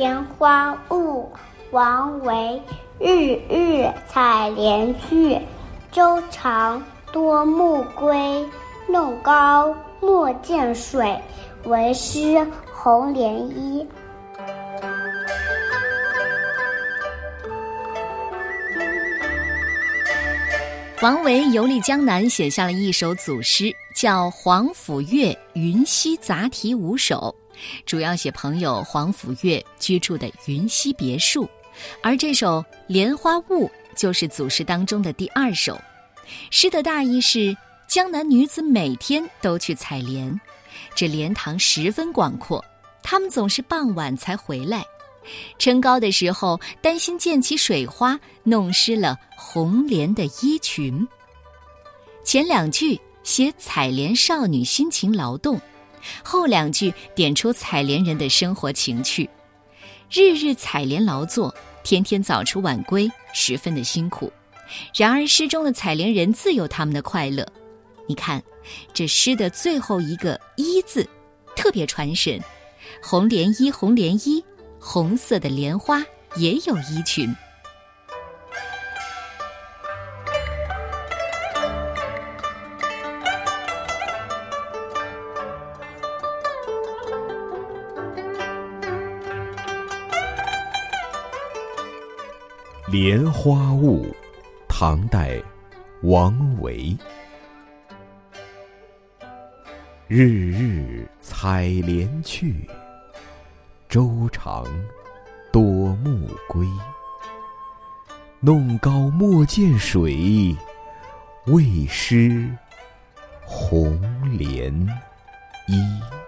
莲花坞，王维。日日采莲去，洲长多暮归。弄篙莫溅水，为师红莲衣。王维游历江南，写下了一首组诗，叫《皇甫岳云溪杂题五首》，主要写朋友皇甫岳居住的云溪别墅。而这首《莲花坞》就是组诗当中的第二首。诗的大意是：江南女子每天都去采莲，这莲塘十分广阔，她们总是傍晚才回来。撑篙的时候，担心溅起水花，弄湿了红莲的衣裙。前两句写采莲少女辛勤劳动，后两句点出采莲人的生活情趣。日日采莲劳作，天天早出晚归，十分的辛苦。然而诗中的采莲人自有他们的快乐。你看，这诗的最后一个“衣”字，特别传神。红莲衣，红莲衣。红色的莲花也有衣裙。《莲花坞》，唐代，王维。日日采莲去。洲长多暮归，弄篙莫溅水，为湿红莲衣。